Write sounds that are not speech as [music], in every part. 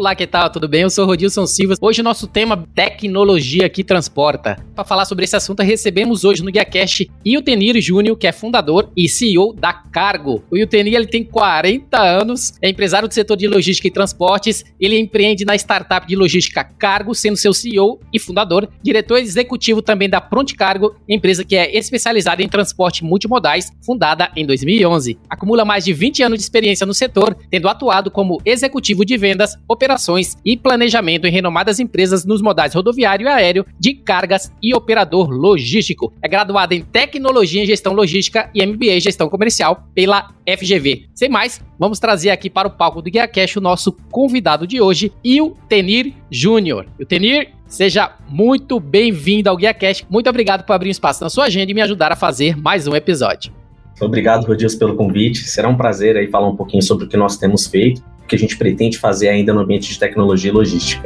Olá, que tal? Tudo bem? Eu sou Rodilson Silva. Hoje o nosso tema tecnologia que transporta. Para falar sobre esse assunto, recebemos hoje no GuiaCast Iltenir Júnior, que é fundador e CEO da Cargo. O Iltenir ele tem 40 anos, é empresário do setor de logística e transportes. Ele empreende na startup de logística Cargo, sendo seu CEO e fundador, diretor executivo também da Pronte Cargo, empresa que é especializada em transporte multimodais, fundada em 2011. Acumula mais de 20 anos de experiência no setor, tendo atuado como executivo de vendas, operações operações e planejamento em renomadas empresas nos modais rodoviário e aéreo, de cargas e operador logístico. É graduado em Tecnologia em Gestão Logística e MBA em Gestão Comercial pela FGV. Sem mais, vamos trazer aqui para o palco do Guia Cash o nosso convidado de hoje, o Tenir Júnior. O Tenir, Seja muito bem-vindo ao Guia Cash. Muito obrigado por abrir um espaço na sua agenda e me ajudar a fazer mais um episódio. Obrigado, Rodias, pelo convite. Será um prazer aí falar um pouquinho sobre o que nós temos feito que a gente pretende fazer ainda no ambiente de tecnologia e logística.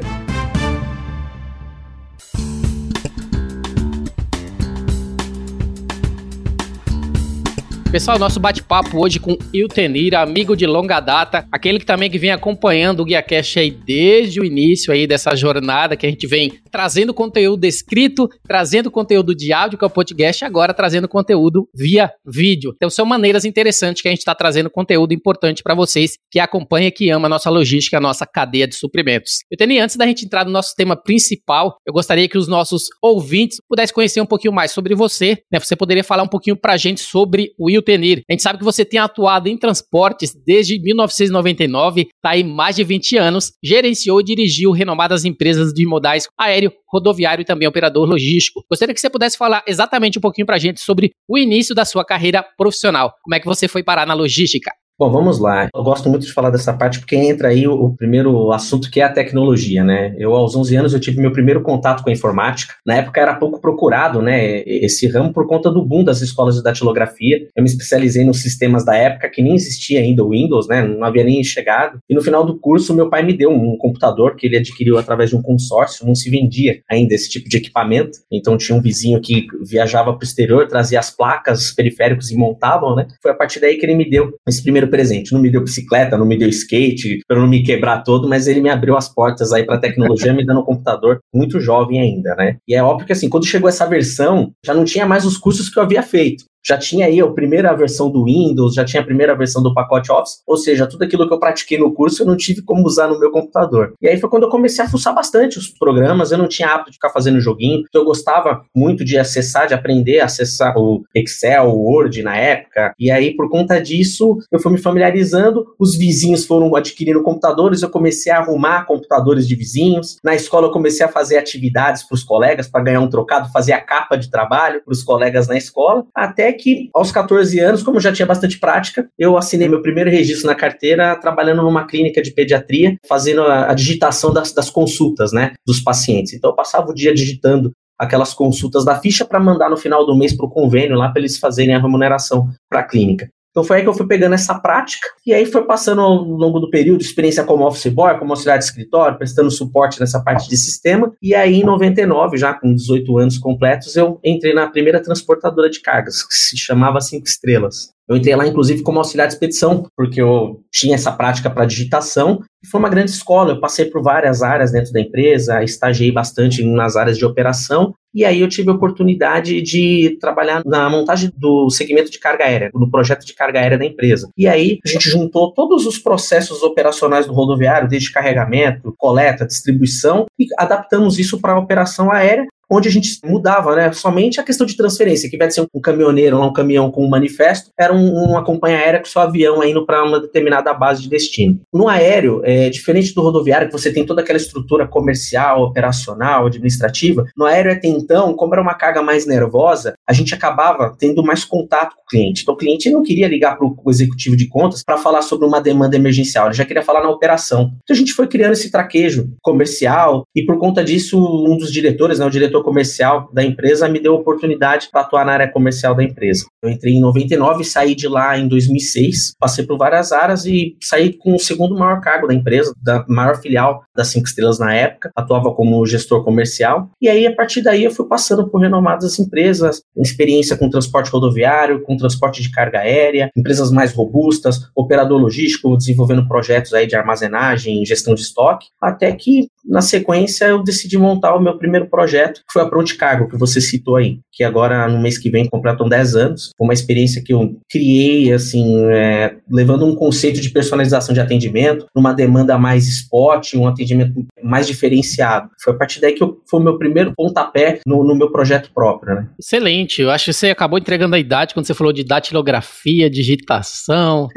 Pessoal, nosso bate-papo hoje com Iltenir, amigo de longa data, aquele que também que vem acompanhando o Guia Cash aí desde o início aí dessa jornada que a gente vem trazendo conteúdo escrito, trazendo conteúdo de áudio que é o podcast agora trazendo conteúdo via vídeo. Então são maneiras interessantes que a gente está trazendo conteúdo importante para vocês que acompanha, que ama a nossa logística, a nossa cadeia de suprimentos. Iltenir, antes da gente entrar no nosso tema principal, eu gostaria que os nossos ouvintes pudessem conhecer um pouquinho mais sobre você, né? Você poderia falar um pouquinho para a gente sobre o Will Tenir. A gente sabe que você tem atuado em transportes desde 1999, está aí mais de 20 anos, gerenciou e dirigiu renomadas empresas de modais aéreo, rodoviário e também operador logístico. Gostaria que você pudesse falar exatamente um pouquinho para a gente sobre o início da sua carreira profissional. Como é que você foi parar na logística? Bom, vamos lá. Eu gosto muito de falar dessa parte porque entra aí o, o, primeiro assunto que é a tecnologia, né? Eu aos 11 anos eu tive meu primeiro contato com a informática. Na época era pouco procurado, né, esse ramo por conta do boom das escolas de datilografia. Eu me especializei nos sistemas da época que nem existia ainda o Windows, né? Não havia nem chegado. E no final do curso meu pai me deu um computador que ele adquiriu através de um consórcio, não se vendia ainda esse tipo de equipamento. Então tinha um vizinho que viajava para o exterior, trazia as placas, os periféricos e montavam, né? Foi a partir daí que ele me deu esse primeiro presente. Não me deu bicicleta, não me deu skate, para não me quebrar todo, mas ele me abriu as portas aí para tecnologia, me dando um computador muito jovem ainda, né? E é óbvio que assim, quando chegou essa versão, já não tinha mais os cursos que eu havia feito já tinha aí a primeira versão do Windows, já tinha a primeira versão do pacote Office, ou seja, tudo aquilo que eu pratiquei no curso eu não tive como usar no meu computador. E aí foi quando eu comecei a fuçar bastante os programas, eu não tinha hábito de ficar fazendo joguinho, então eu gostava muito de acessar, de aprender a acessar o Excel, o Word na época, e aí por conta disso eu fui me familiarizando, os vizinhos foram adquirindo computadores, eu comecei a arrumar computadores de vizinhos, na escola eu comecei a fazer atividades para os colegas para ganhar um trocado, fazer a capa de trabalho para os colegas na escola, até que aos 14 anos, como já tinha bastante prática, eu assinei meu primeiro registro na carteira trabalhando numa clínica de pediatria, fazendo a, a digitação das, das consultas, né, dos pacientes. Então eu passava o dia digitando aquelas consultas da ficha para mandar no final do mês para o convênio lá para eles fazerem a remuneração para a clínica. Então foi aí que eu fui pegando essa prática e aí foi passando ao longo do período experiência como office boy, como auxiliar de escritório, prestando suporte nessa parte de sistema. E aí em 99, já com 18 anos completos, eu entrei na primeira transportadora de cargas, que se chamava Cinco Estrelas. Eu entrei lá, inclusive, como auxiliar de expedição, porque eu tinha essa prática para digitação, e foi uma grande escola. Eu passei por várias áreas dentro da empresa, estagiei bastante nas áreas de operação, e aí eu tive a oportunidade de trabalhar na montagem do segmento de carga aérea, no projeto de carga aérea da empresa. E aí a gente juntou todos os processos operacionais do rodoviário, desde carregamento, coleta, distribuição, e adaptamos isso para a operação aérea, onde a gente mudava, né? Somente a questão de transferência, que vai ser um caminhoneiro um caminhão com um manifesto, era um, uma companhia aérea com seu avião indo para uma determinada base de destino. No aéreo, é diferente do rodoviário, que você tem toda aquela estrutura comercial, operacional, administrativa, no aéreo até então, como era uma carga mais nervosa, a gente acabava tendo mais contato com o cliente. Então o cliente não queria ligar para o executivo de contas para falar sobre uma demanda emergencial, ele já queria falar na operação. Então a gente foi criando esse traquejo comercial e por conta disso, um dos diretores, né, o diretor comercial da empresa, me deu oportunidade para atuar na área comercial da empresa. Eu entrei em 99, saí de lá em 2006, passei por várias áreas e saí com o segundo maior cargo da empresa, da maior filial das cinco estrelas na época, atuava como gestor comercial. E aí, a partir daí, eu fui passando por renomadas empresas, experiência com transporte rodoviário, com transporte de carga aérea, empresas mais robustas, operador logístico, desenvolvendo projetos aí de armazenagem, gestão de estoque, até que na sequência, eu decidi montar o meu primeiro projeto, que foi a Pronto Cargo, que você citou aí, que agora, no mês que vem, completam 10 anos. Foi uma experiência que eu criei, assim, é, levando um conceito de personalização de atendimento, numa demanda mais spot, um atendimento mais diferenciado. Foi a partir daí que eu, foi o meu primeiro pontapé no, no meu projeto próprio, né? Excelente. Eu acho que você acabou entregando a idade quando você falou de datilografia, digitação.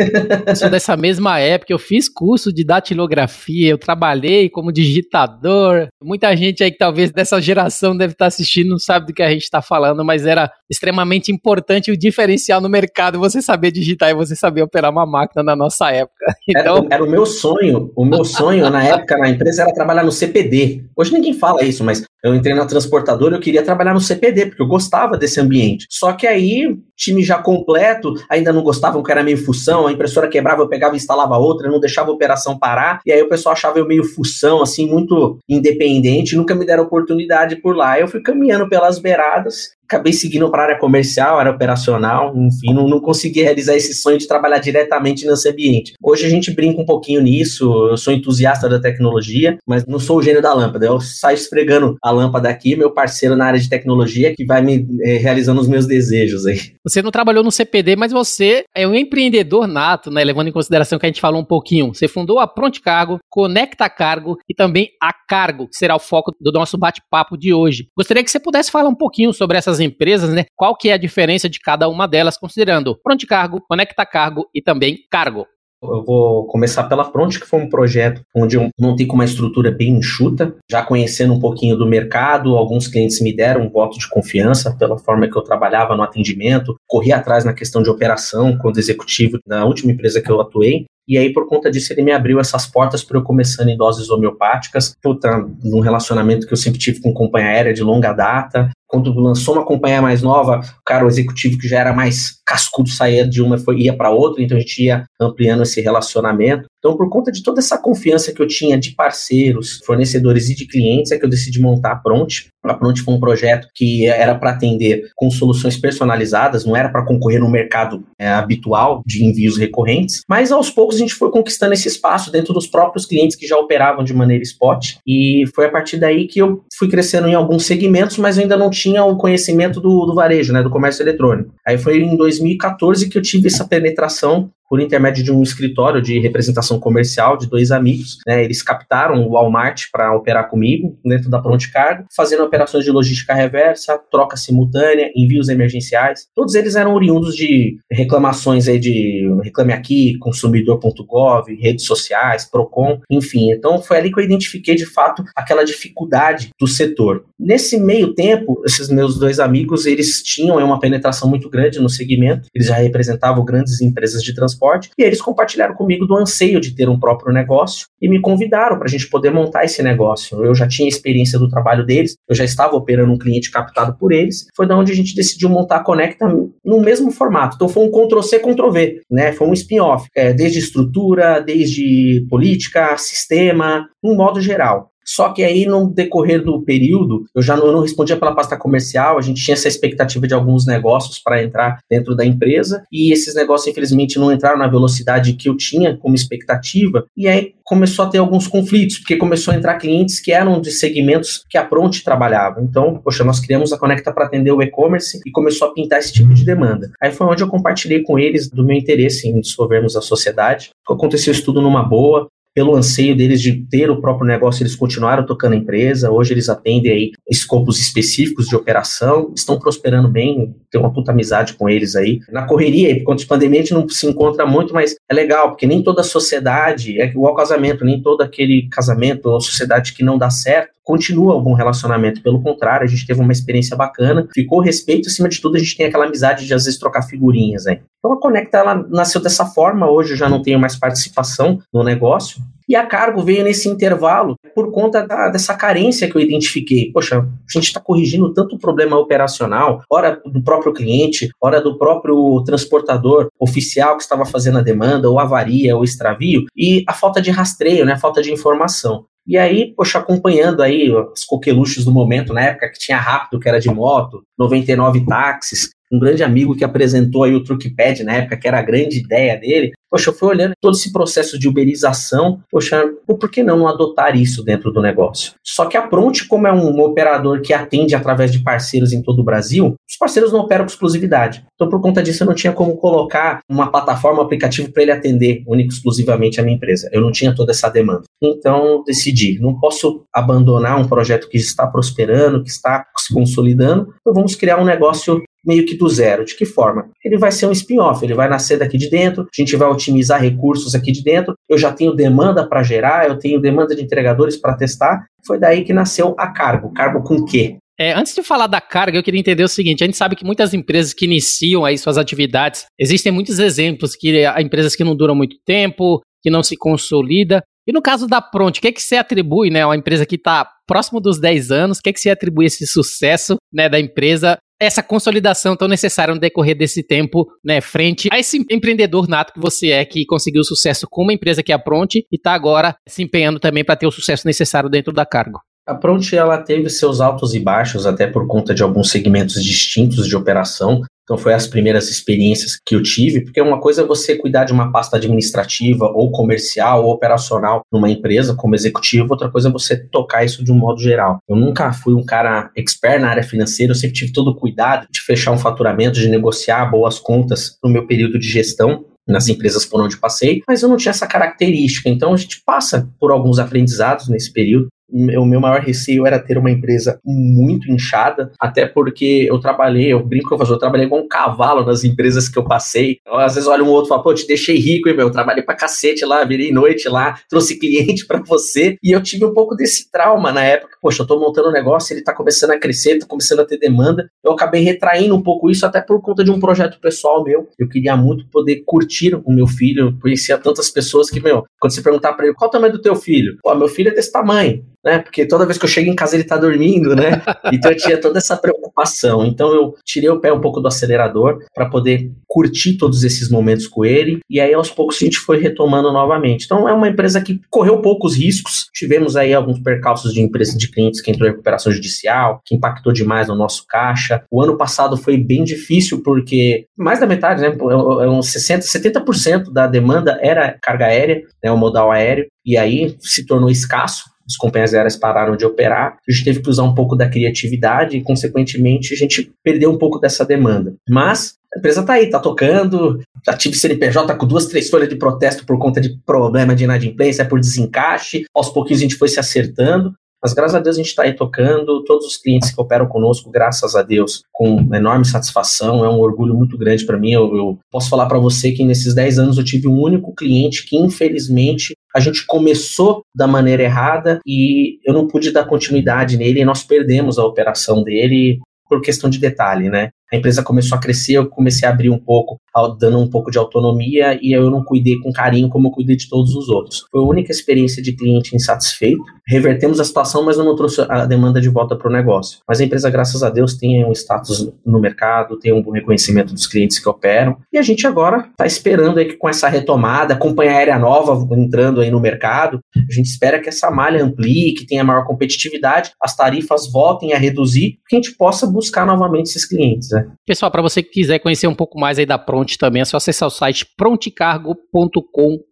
eu sou dessa mesma época, eu fiz curso de datilografia, eu trabalhei como digitador computador. Muita gente aí que talvez dessa geração deve estar assistindo não sabe do que a gente está falando, mas era extremamente importante o diferencial no mercado você saber digitar e você saber operar uma máquina na nossa época. [laughs] Então... Era, era o meu sonho. O meu sonho na época na empresa era trabalhar no CPD. Hoje ninguém fala isso, mas eu entrei na transportadora, eu queria trabalhar no CPD, porque eu gostava desse ambiente. Só que aí, time já completo, ainda não gostavam que era meio função, a impressora quebrava, eu pegava e instalava outra, não deixava a operação parar, e aí o pessoal achava eu meio função, assim, muito independente, nunca me deram oportunidade por lá. Eu fui caminhando pelas beiradas acabei seguindo para a área comercial, área operacional, enfim, não, não consegui realizar esse sonho de trabalhar diretamente nesse ambiente. Hoje a gente brinca um pouquinho nisso, eu sou entusiasta da tecnologia, mas não sou o gênio da lâmpada. Eu saio esfregando a lâmpada aqui, meu parceiro na área de tecnologia que vai me é, realizando os meus desejos aí. Você não trabalhou no CPD, mas você é um empreendedor nato, né? Levando em consideração que a gente falou um pouquinho. Você fundou a Pronto Cargo, Conecta Cargo e também a Cargo, que será o foco do nosso bate-papo de hoje. Gostaria que você pudesse falar um pouquinho sobre essas empresas, né? Qual que é a diferença de cada uma delas, considerando Pronto Cargo, Conecta Cargo e também Cargo. Eu vou começar pela Front, que foi um projeto onde eu montei com uma estrutura bem enxuta, já conhecendo um pouquinho do mercado, alguns clientes me deram um voto de confiança pela forma que eu trabalhava no atendimento, corri atrás na questão de operação quando executivo na última empresa que eu atuei, e aí, por conta disso, ele me abriu essas portas para eu começando em doses homeopáticas. Puta, num relacionamento que eu sempre tive com companhia aérea de longa data. Quando lançou uma companhia mais nova, o cara, o executivo que já era mais cascudo, saía de uma e ia para outra, então a gente ia ampliando esse relacionamento. Então, por conta de toda essa confiança que eu tinha de parceiros, fornecedores e de clientes, é que eu decidi montar a Pronte. A Pronte foi um projeto que era para atender com soluções personalizadas, não era para concorrer no mercado é, habitual de envios recorrentes, mas aos poucos a gente foi conquistando esse espaço dentro dos próprios clientes que já operavam de maneira spot, e foi a partir daí que eu fui crescendo em alguns segmentos, mas eu ainda não tinha o conhecimento do, do varejo, né, do comércio eletrônico. Aí foi em 2014 que eu tive essa penetração por intermédio de um escritório de representação comercial de dois amigos. Né, eles captaram o Walmart para operar comigo dentro da Pronto Cargo, fazendo operações de logística reversa, troca simultânea, envios emergenciais. Todos eles eram oriundos de reclamações aí de Reclame Aqui, consumidor.gov, redes sociais, Procon, enfim. Então foi ali que eu identifiquei de fato aquela dificuldade do setor. Nesse meio tempo, esses meus dois amigos, eles tinham uma penetração muito grande no segmento, eles já representavam grandes empresas de transporte transporte, e eles compartilharam comigo do anseio de ter um próprio negócio e me convidaram para a gente poder montar esse negócio. Eu já tinha experiência do trabalho deles, eu já estava operando um cliente captado por eles, foi da onde a gente decidiu montar a Conecta no mesmo formato. Então foi um Ctrl-C, Ctrl-V, né? Foi um spin-off, é, desde estrutura, desde política, sistema, um modo geral. Só que aí, no decorrer do período, eu já não, eu não respondia pela pasta comercial, a gente tinha essa expectativa de alguns negócios para entrar dentro da empresa, e esses negócios, infelizmente, não entraram na velocidade que eu tinha como expectativa, e aí começou a ter alguns conflitos, porque começou a entrar clientes que eram de segmentos que a Pronte trabalhava. Então, poxa, nós criamos a Conecta para atender o e-commerce e começou a pintar esse tipo de demanda. Aí foi onde eu compartilhei com eles do meu interesse em dissolvermos a sociedade. Aconteceu isso tudo numa boa, pelo anseio deles de ter o próprio negócio, eles continuaram tocando a empresa. Hoje eles atendem aí escopos específicos de operação, estão prosperando bem, tem uma puta amizade com eles aí. Na correria, por conta de pandemia, a gente não se encontra muito, mas é legal, porque nem toda sociedade é igual casamento, nem todo aquele casamento ou sociedade que não dá certo continua algum relacionamento. Pelo contrário, a gente teve uma experiência bacana, ficou respeito, acima de tudo, a gente tem aquela amizade de às vezes trocar figurinhas aí. Então a Conecta ela nasceu dessa forma, hoje eu já não tenho mais participação no negócio. E a cargo veio nesse intervalo por conta da, dessa carência que eu identifiquei. Poxa, a gente está corrigindo tanto problema operacional, hora do próprio cliente, hora do próprio transportador oficial que estava fazendo a demanda, ou avaria, ou extravio, e a falta de rastreio, né, a falta de informação. E aí, poxa, acompanhando aí os coqueluches do momento, na época que tinha Rápido, que era de moto, 99 táxis, um grande amigo que apresentou aí o Truckpad na época, que era a grande ideia dele. Poxa, eu fui olhando todo esse processo de uberização, poxa, por que não adotar isso dentro do negócio? Só que a Pronte, como é um operador que atende através de parceiros em todo o Brasil, os parceiros não operam com exclusividade. Então, por conta disso, eu não tinha como colocar uma plataforma, um aplicativo para ele atender único exclusivamente a minha empresa. Eu não tinha toda essa demanda. Então, decidi, não posso abandonar um projeto que está prosperando, que está se consolidando, então vamos criar um negócio meio que do zero. De que forma? Ele vai ser um spin-off, ele vai nascer daqui de dentro, a gente vai otimizar recursos aqui de dentro, eu já tenho demanda para gerar, eu tenho demanda de entregadores para testar. Foi daí que nasceu a Cargo. Cargo com quê? É, antes de falar da carga, eu queria entender o seguinte: a gente sabe que muitas empresas que iniciam aí suas atividades, existem muitos exemplos que há empresas que não duram muito tempo, que não se consolida. E no caso da Pronto, o que, é que você atribui, né? Uma empresa que está próximo dos 10 anos, o que, é que você atribui esse sucesso né, da empresa essa consolidação tão necessária no decorrer desse tempo, né, frente a esse empreendedor nato que você é, que conseguiu sucesso com uma empresa que é a Pronte e está agora se empenhando também para ter o sucesso necessário dentro da Cargo. A Pronte ela teve seus altos e baixos até por conta de alguns segmentos distintos de operação. Então foi as primeiras experiências que eu tive, porque uma coisa é você cuidar de uma pasta administrativa ou comercial ou operacional numa empresa como executivo, outra coisa é você tocar isso de um modo geral. Eu nunca fui um cara expert na área financeira, eu sempre tive todo o cuidado de fechar um faturamento, de negociar boas contas no meu período de gestão nas empresas por onde passei, mas eu não tinha essa característica. Então a gente passa por alguns aprendizados nesse período o meu maior receio era ter uma empresa muito inchada, até porque eu trabalhei, eu brinco com eu trabalhei igual um cavalo nas empresas que eu passei. Eu, às vezes olha um outro e fala, pô, te deixei rico, hein, meu? Eu trabalhei pra cacete lá, virei noite lá, trouxe cliente para você. E eu tive um pouco desse trauma na época. Poxa, eu tô montando um negócio, ele tá começando a crescer, tá começando a ter demanda. Eu acabei retraindo um pouco isso, até por conta de um projeto pessoal meu. Eu queria muito poder curtir o meu filho. Eu conhecia tantas pessoas que, meu, quando você perguntar para ele qual o tamanho do teu filho, pô, meu filho é desse tamanho né? Porque toda vez que eu chego em casa ele tá dormindo, né? [laughs] Então eu tinha toda essa preocupação. Então eu tirei o pé um pouco do acelerador para poder curtir todos esses momentos com ele e aí aos poucos a gente foi retomando novamente. Então é uma empresa que correu poucos riscos. Tivemos aí alguns percalços de empresa de clientes que entrou em recuperação judicial, que impactou demais no nosso caixa. O ano passado foi bem difícil porque mais da metade, né, uns 60, 70% da demanda era carga aérea, né, o modal aéreo, e aí se tornou escasso as companhias aéreas pararam de operar, a gente teve que usar um pouco da criatividade e, consequentemente, a gente perdeu um pouco dessa demanda. Mas a empresa está aí, está tocando, tive CNPJ com duas, três folhas de protesto por conta de problema de inadimplência, por desencaixe, aos pouquinhos a gente foi se acertando, mas graças a Deus a gente está aí tocando, todos os clientes que operam conosco, graças a Deus, com enorme satisfação, é um orgulho muito grande para mim. Eu, eu, posso falar para você que nesses 10 anos eu tive um único cliente que, infelizmente, a gente começou da maneira errada e eu não pude dar continuidade nele e nós perdemos a operação dele por questão de detalhe, né? A empresa começou a crescer, eu comecei a abrir um pouco, dando um pouco de autonomia e eu não cuidei com carinho como eu cuidei de todos os outros. Foi a única experiência de cliente insatisfeito. Revertemos a situação, mas não trouxe a demanda de volta para o negócio. Mas a empresa, graças a Deus, tem um status no mercado, tem um bom reconhecimento dos clientes que operam. E a gente agora está esperando aí que com essa retomada, a companhia aérea nova entrando aí no mercado, a gente espera que essa malha amplie, que tenha maior competitividade, as tarifas voltem a reduzir, que a gente possa buscar novamente esses clientes. Né? Pessoal, para você que quiser conhecer um pouco mais aí da Pronte também, é só acessar o site pronticargo.com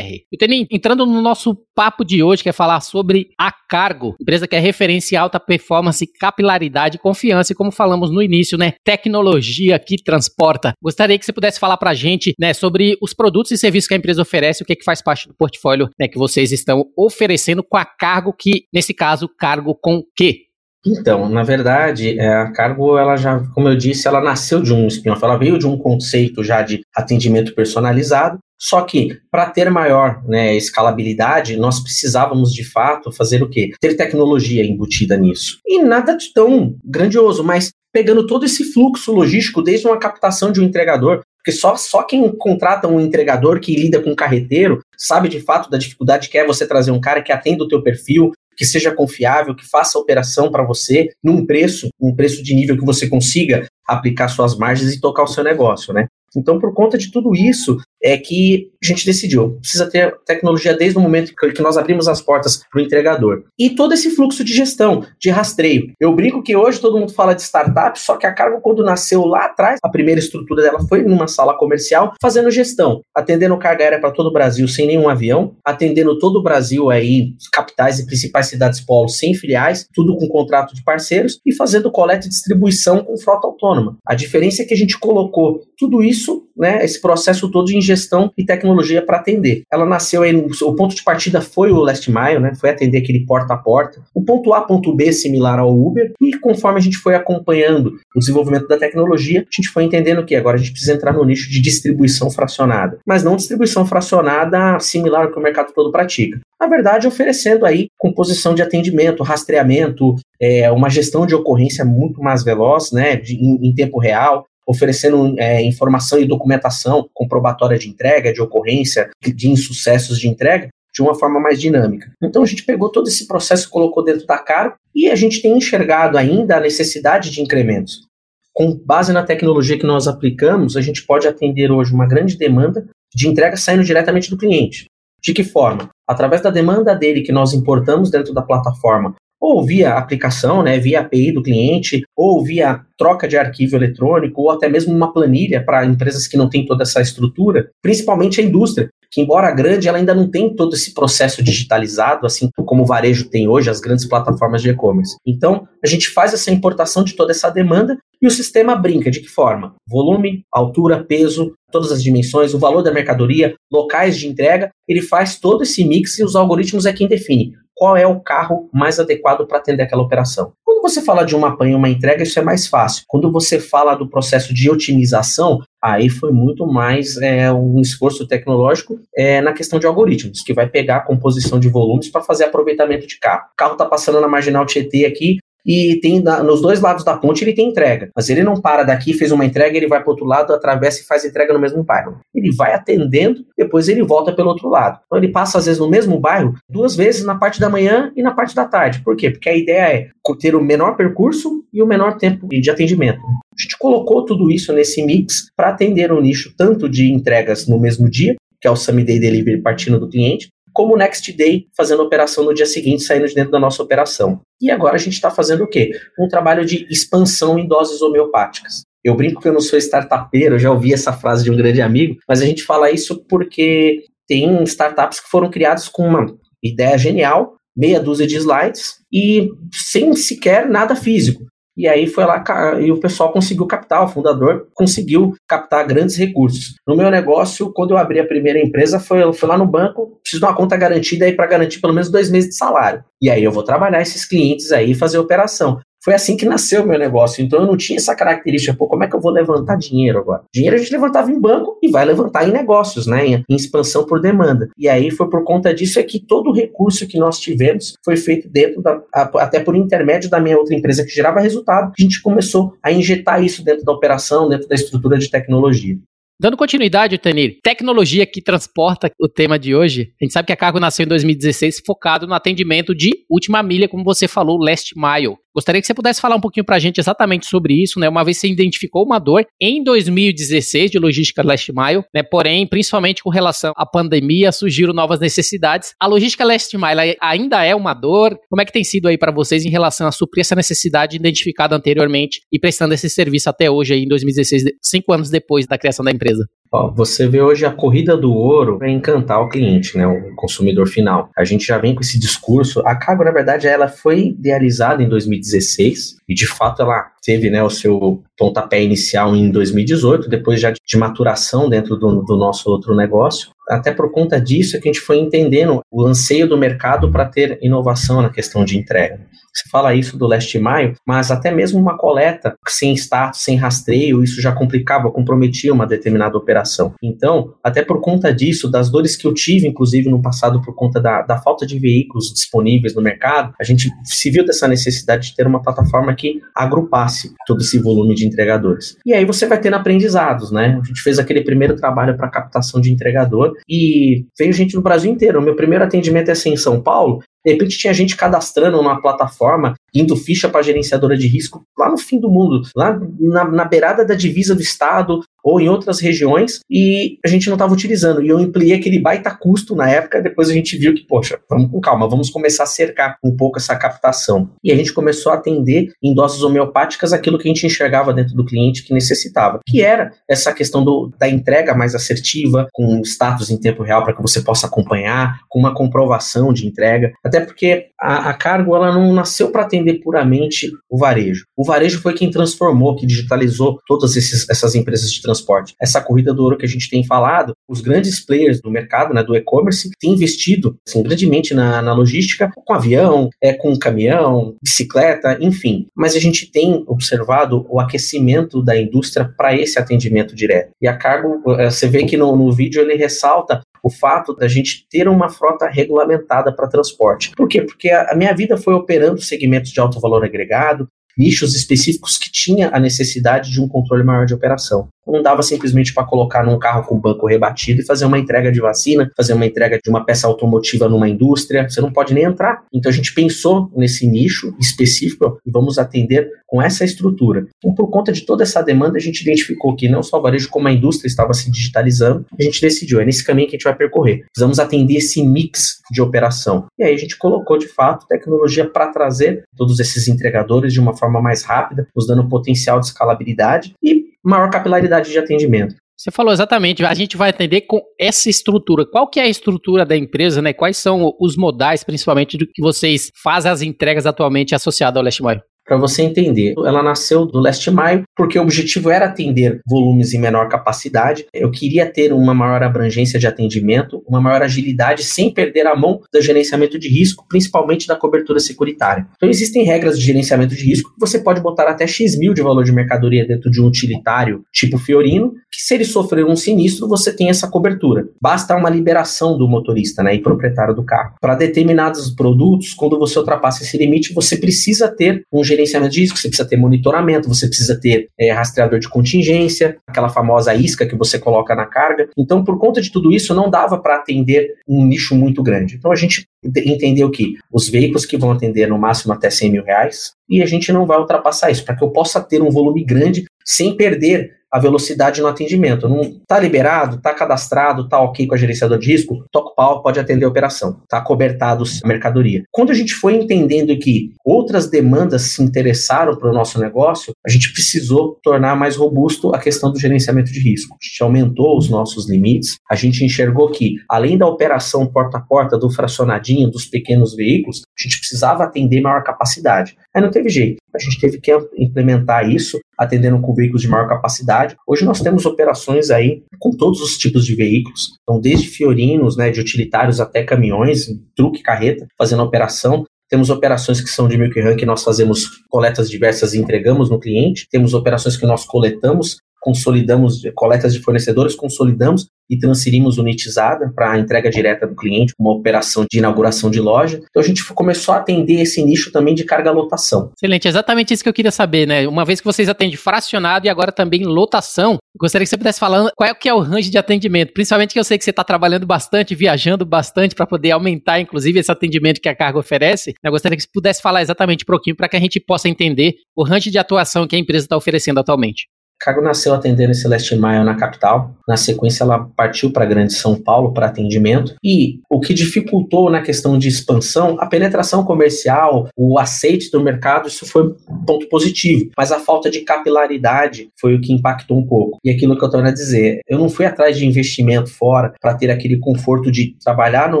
e Tenim, entrando no nosso papo de hoje, que é falar sobre a Cargo, empresa que é referência alta performance, capilaridade confiança, e como falamos no início, né, tecnologia que transporta. Gostaria que você pudesse falar pra gente, né, sobre os produtos e serviços que a empresa oferece, o que, é que faz parte do portfólio, né, que vocês estão oferecendo com a Cargo, que nesse caso, Cargo com que? Então, na verdade, é, a Cargo, ela já, como eu disse, ela nasceu de um spin-off, ela veio de um conceito já de atendimento personalizado, só que, para ter maior né, escalabilidade, nós precisávamos de fato fazer o quê? Ter tecnologia embutida nisso. E nada de tão grandioso, mas pegando todo esse fluxo logístico, desde uma captação de um entregador, porque só, só quem contrata um entregador que lida com um carreteiro sabe de fato da dificuldade que é você trazer um cara que atenda o teu perfil, que seja confiável, que faça a operação para você num preço, um preço de nível que você consiga aplicar suas margens e tocar o seu negócio, né? Então, por conta de tudo isso, é que a gente decidiu. Precisa ter tecnologia desde o momento que nós abrimos as portas para o entregador. E todo esse fluxo de gestão, de rastreio. Eu brinco que hoje todo mundo fala de startup, só que a Cargo, quando nasceu lá atrás, a primeira estrutura dela foi numa sala comercial, fazendo gestão, atendendo carga aérea para todo o Brasil sem nenhum avião, atendendo todo o Brasil aí, capitais e principais cidades polos sem filiais, tudo com contrato de parceiros, e fazendo coleta e distribuição com frota autônoma. A diferença é que a gente colocou tudo isso, né, esse processo todo em gestão e tecnologia para atender. Ela nasceu aí, o ponto de partida foi o Last Mile, né? Foi atender aquele porta a porta. O ponto A, ponto B, similar ao Uber. E conforme a gente foi acompanhando o desenvolvimento da tecnologia, a gente foi entendendo que agora a gente precisa entrar no nicho de distribuição fracionada. Mas não distribuição fracionada similar ao que o mercado todo pratica. Na verdade, oferecendo aí composição de atendimento, rastreamento, é, uma gestão de ocorrência muito mais veloz, né, de, em, em tempo real, oferecendo é, informação e documentação comprobatória de entrega, de ocorrência, de insucessos de entrega, de uma forma mais dinâmica. Então a gente pegou todo esse processo colocou dentro da Caro e a gente tem enxergado ainda a necessidade de incrementos. Com base na tecnologia que nós aplicamos, a gente pode atender hoje uma grande demanda de entrega saindo diretamente do cliente. De que forma? Através da demanda dele que nós importamos dentro da plataforma ou via aplicação, né, via API do cliente, ou via troca de arquivo eletrônico, ou até mesmo uma planilha para empresas que não têm toda essa estrutura, principalmente a indústria, que embora grande, ela ainda não tem todo esse processo digitalizado, assim como o varejo tem hoje, as grandes plataformas de e-commerce. Então, a gente faz essa importação de toda essa demanda e o sistema brinca de que forma? Volume, altura, peso, todas as dimensões, o valor da mercadoria, locais de entrega, ele faz todo esse mix e os algoritmos é quem define qual é o carro mais adequado para atender aquela operação. Quando você fala de uma apanha, uma entrega, isso é mais fácil. Quando você fala do processo de otimização, aí foi muito mais é, um esforço tecnológico é, na questão de algoritmos, que vai pegar a composição de volumes para fazer aproveitamento de carro. O carro está passando na marginal Tietê aqui, e tem nos dois lados da ponte ele tem entrega. Mas ele não para daqui, fez uma entrega, ele vai para outro lado, atravessa e faz entrega no mesmo bairro. Ele vai atendendo, depois ele volta pelo outro lado. Então ele passa às vezes no mesmo bairro duas vezes na parte da manhã e na parte da tarde. Por quê? Porque a ideia é ter o menor percurso e o menor tempo de atendimento. A gente colocou tudo isso nesse mix para atender um nicho tanto de entregas no mesmo dia, que é o Same Day Delivery partindo do cliente, como o Next Day, fazendo operação no dia seguinte, saindo de dentro da nossa operação. E agora a gente está fazendo o quê? Um trabalho de expansão em doses homeopáticas. Eu brinco que eu não sou startupeiro, já ouvi essa frase de um grande amigo, mas a gente fala isso porque tem startups que foram criadas com uma ideia genial, meia dúzia de slides e sem sequer nada físico. E aí foi lá e o pessoal conseguiu captar, o fundador conseguiu captar grandes recursos. No meu negócio, quando eu abri a primeira empresa, foi, fui lá no banco, preciso de uma conta garantida aí para garantir pelo menos dois meses de salário. E aí eu vou trabalhar esses clientes aí e fazer operação. Foi assim que nasceu o meu negócio. Então eu não tinha essa característica, pô, como é que eu vou levantar dinheiro agora? Dinheiro a gente levantava em banco e vai levantar em negócios, né? Em, em expansão por demanda. E aí foi por conta disso é que todo o recurso que nós tivemos foi feito dentro da, até por intermédio da minha outra empresa que gerava resultado. A gente começou a injetar isso dentro da operação, dentro da estrutura de tecnologia. Dando continuidade, Tanir, tecnologia que transporta o tema de hoje. A gente sabe que a Cargo nasceu em 2016 focado no atendimento de última milha, como você falou, last mile. Gostaria que você pudesse falar um pouquinho para a gente exatamente sobre isso, né? Uma vez você identificou uma dor em 2016 de logística last mile, né? Porém, principalmente com relação à pandemia, surgiram novas necessidades. A logística last mile ainda é uma dor? Como é que tem sido aí para vocês em relação a suprir essa necessidade identificada anteriormente e prestando esse serviço até hoje aí em 2016, cinco anos depois da criação da empresa? Ó, você vê hoje a corrida do ouro para encantar o cliente, né, o consumidor final. A gente já vem com esse discurso. A Cargo, na verdade, ela foi idealizada em 2016 e, de fato, ela teve né, o seu pontapé inicial em 2018, depois já de maturação dentro do, do nosso outro negócio. Até por conta disso é que a gente foi entendendo o anseio do mercado para ter inovação na questão de entrega. Você fala isso do leste maio, mas até mesmo uma coleta sem status, sem rastreio, isso já complicava, comprometia uma determinada operação. Então, até por conta disso, das dores que eu tive, inclusive no passado, por conta da, da falta de veículos disponíveis no mercado, a gente se viu dessa necessidade de ter uma plataforma que agrupasse todo esse volume de entregadores. E aí você vai tendo aprendizados, né? A gente fez aquele primeiro trabalho para captação de entregador e veio gente no Brasil inteiro. O meu primeiro atendimento é assim em São Paulo de repente tinha gente cadastrando numa plataforma, indo ficha para gerenciadora de risco lá no fim do mundo, lá na, na beirada da divisa do estado ou em outras regiões, e a gente não estava utilizando. E eu ampliei aquele baita custo na época, depois a gente viu que, poxa, vamos com calma, vamos começar a cercar um pouco essa captação. E a gente começou a atender em doses homeopáticas aquilo que a gente enxergava dentro do cliente que necessitava, que era essa questão do, da entrega mais assertiva, com status em tempo real para que você possa acompanhar, com uma comprovação de entrega. Até porque a, a Cargo ela não nasceu para atender puramente o varejo. O varejo foi quem transformou, que digitalizou todas esses, essas empresas de transporte. Essa corrida do ouro que a gente tem falado, os grandes players do mercado, né, do e-commerce, têm investido assim, grandemente na, na logística, com avião, é, com caminhão, bicicleta, enfim. Mas a gente tem observado o aquecimento da indústria para esse atendimento direto. E a Cargo, eh, você vê que no, no vídeo ele ressalta o fato da gente ter uma frota regulamentada para transporte. Por quê? Porque a, minha vida foi operando segmentos de alto valor agregado, nichos específicos que tinha a necessidade de um controle maior de operação. Não dava simplesmente para colocar num carro com banco rebatido e fazer uma entrega de vacina, fazer uma entrega de uma peça automotiva numa indústria. Você não pode nem entrar. Então a gente pensou nesse nicho específico e vamos atender com essa estrutura. Então, por conta de toda essa demanda, a gente identificou que não só o varejo, como a indústria estava se digitalizando. A gente decidiu, é nesse caminho que a gente vai percorrer. Precisamos atender esse mix de operação. E aí a gente colocou, de fato, tecnologia para trazer todos esses entregadores de uma forma mais rápida, nos dando potencial de escalabilidade e maior capilaridade de atendimento. Você falou exatamente, a gente vai atender com essa estrutura. Qual que é a estrutura da empresa, né? Quais são os modais, principalmente, do que vocês fazem as entregas atualmente associadas ao Last Mile? Para você entender. Ela nasceu do Last Mile porque o objetivo era atender volumes em menor capacidade. Eu queria ter uma maior abrangência de atendimento, uma maior agilidade sem perder a mão do gerenciamento de risco, principalmente da cobertura securitária. Então existem regras de gerenciamento de risco que você pode botar até X mil de valor de mercadoria dentro de um utilitário tipo Fiorino, que se ele sofrer um sinistro, você tem essa cobertura. Basta uma liberação do motorista né, e proprietário do carro. Para determinados produtos, quando você ultrapassa esse limite, você precisa ter um gerenciamento de risco, você precisa ter monitoramento, você precisa ter é, rastreador de contingência, aquela famosa isca que você coloca na carga. Então, por conta de tudo isso, não dava para atender um nicho muito grande. Então, a gente entendeu que os veículos que vão atender no máximo até 100 mil reais, e a gente não vai ultrapassar isso, para que eu possa ter um volume grande sem perder a velocidade no atendimento. Não está liberado, está cadastrado, está ok com a gerenciador de risco, toca o pau, pode atender a operação. Está cobertado a mercadoria. Quando a gente foi entendendo que outras demandas se interessaram para o nosso negócio, a gente precisou tornar mais robusto a questão do gerenciamento de risco. A gente aumentou os nossos limites, a gente enxergou que, além da operação porta a porta, do fracionadinho, dos pequenos veículos, a gente precisava atender maior capacidade. Aí não teve jeito. A gente teve que implementar isso, atendendo com veículos de maior capacidade. Hoje nós temos operações aí com todos os tipos de veículos, então desde fiorinos, né, de utilitários até caminhões, truque, carreta, fazendo operação. Temos operações que são de milk run que nós fazemos coletas diversas e entregamos no cliente. Temos operações que nós coletamos consolidamos coletas de fornecedores, consolidamos e transferimos unitizada para entrega direta do cliente, uma operação de inauguração de loja. Então a gente começou a atender esse nicho também de carga lotação. Excelente, exatamente isso que eu queria saber, né? Uma vez que vocês atendem fracionado e agora também lotação, gostaria que você pudesse falar qual é, que é o range de atendimento, principalmente que eu sei que você está trabalhando bastante, viajando bastante para poder aumentar, inclusive, esse atendimento que a carga oferece. Eu gostaria que você pudesse falar exatamente um pouquinho para que a gente possa entender o range de atuação que a empresa está oferecendo atualmente. Cargo nasceu atendendo Celeste Maio na capital. Na sequência, ela partiu para Grande São Paulo para atendimento. E o que dificultou na questão de expansão, a penetração comercial, o aceite do mercado, isso foi ponto positivo. Mas a falta de capilaridade foi o que impactou um pouco. E aquilo que eu estou a dizer, eu não fui atrás de investimento fora para ter aquele conforto de trabalhar na